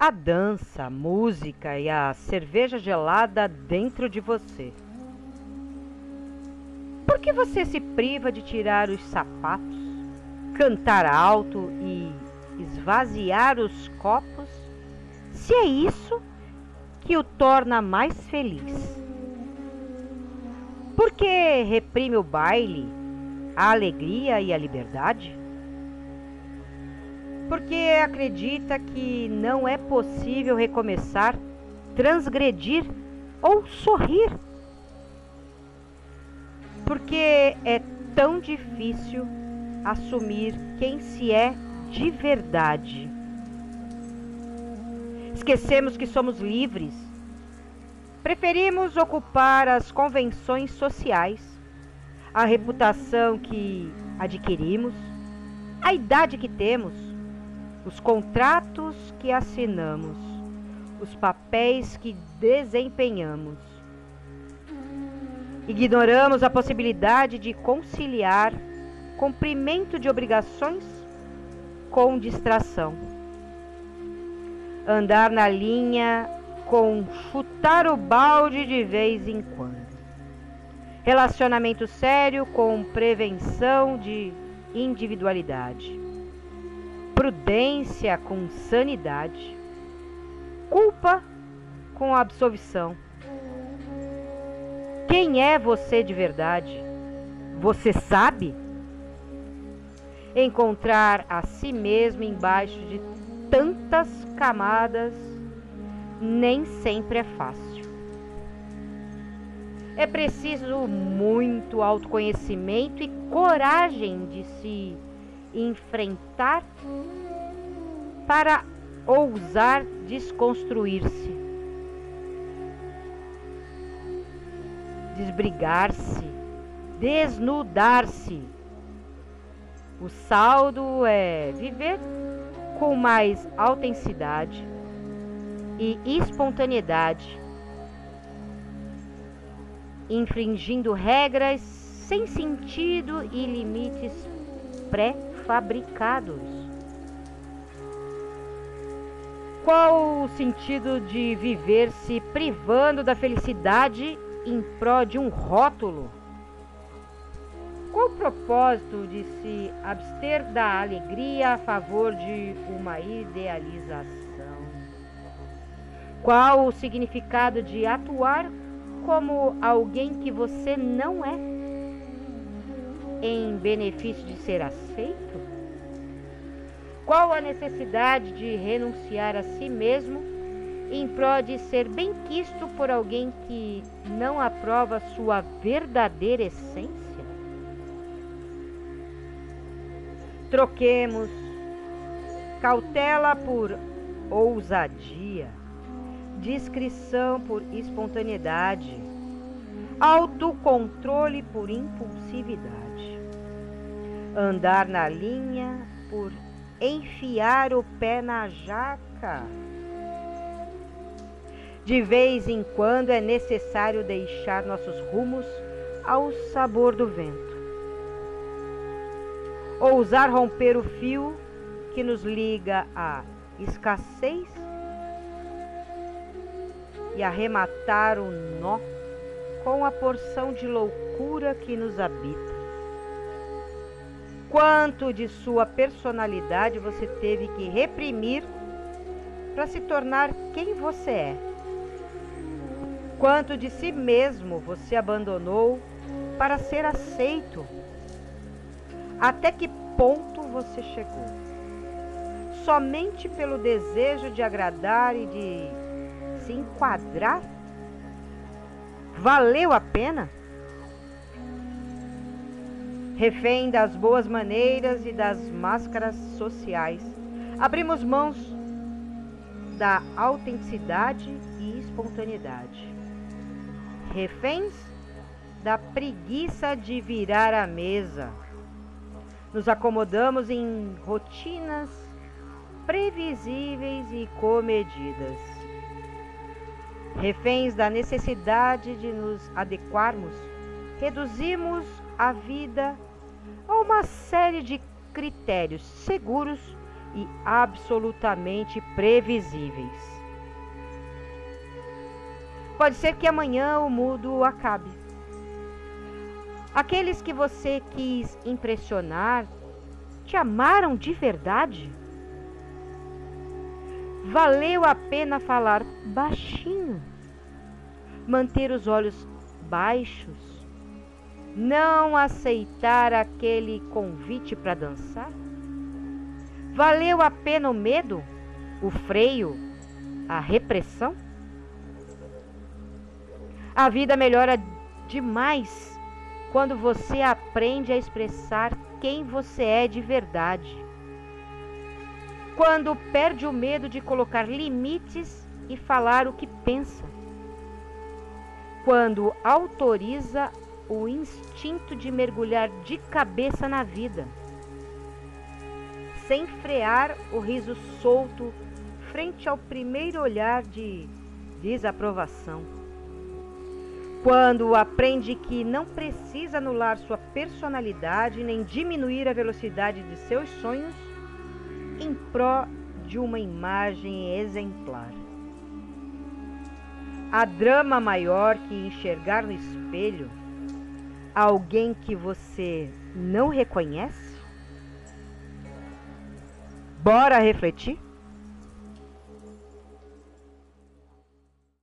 a dança, a música e a cerveja gelada dentro de você? Por que você se priva de tirar os sapatos, cantar alto e esvaziar os copos, se é isso que o torna mais feliz? Por que reprime o baile, a alegria e a liberdade? Porque acredita que não é possível recomeçar, transgredir ou sorrir. Porque é tão difícil assumir quem se é de verdade. Esquecemos que somos livres. Preferimos ocupar as convenções sociais, a reputação que adquirimos, a idade que temos os contratos que assinamos, os papéis que desempenhamos. Ignoramos a possibilidade de conciliar cumprimento de obrigações com distração. Andar na linha com chutar o balde de vez em quando. Relacionamento sério com prevenção de individualidade prudência com sanidade, culpa com absolvição. Quem é você de verdade? Você sabe? Encontrar a si mesmo embaixo de tantas camadas nem sempre é fácil. É preciso muito autoconhecimento e coragem de se enfrentar para ousar desconstruir-se, desbrigar-se, desnudar-se. O saldo é viver com mais autenticidade e espontaneidade, infringindo regras sem sentido e limites pré fabricados. Qual o sentido de viver se privando da felicidade em prol de um rótulo? Qual o propósito de se abster da alegria a favor de uma idealização? Qual o significado de atuar como alguém que você não é? Em benefício de ser aceito? Qual a necessidade de renunciar a si mesmo em prol de ser bem-quisto por alguém que não aprova sua verdadeira essência? Troquemos cautela por ousadia, discrição por espontaneidade, autocontrole por impulsividade andar na linha por enfiar o pé na jaca. De vez em quando é necessário deixar nossos rumos ao sabor do vento. Ousar romper o fio que nos liga à escassez e arrematar o nó com a porção de loucura que nos habita. Quanto de sua personalidade você teve que reprimir para se tornar quem você é? Quanto de si mesmo você abandonou para ser aceito? Até que ponto você chegou? Somente pelo desejo de agradar e de se enquadrar? Valeu a pena? refém das boas maneiras e das máscaras sociais. Abrimos mãos da autenticidade e espontaneidade. Reféns da preguiça de virar a mesa. Nos acomodamos em rotinas previsíveis e comedidas. Reféns da necessidade de nos adequarmos, reduzimos a vida a uma série de critérios seguros e absolutamente previsíveis. Pode ser que amanhã o mundo acabe. Aqueles que você quis impressionar te amaram de verdade? Valeu a pena falar baixinho, manter os olhos baixos, não aceitar aquele convite para dançar? Valeu a pena o medo, o freio, a repressão? A vida melhora demais quando você aprende a expressar quem você é de verdade. Quando perde o medo de colocar limites e falar o que pensa. Quando autoriza o instinto de mergulhar de cabeça na vida, sem frear o riso solto frente ao primeiro olhar de desaprovação quando aprende que não precisa anular sua personalidade nem diminuir a velocidade de seus sonhos em pró de uma imagem exemplar. Há drama maior que enxergar no espelho alguém que você não reconhece? Bora refletir?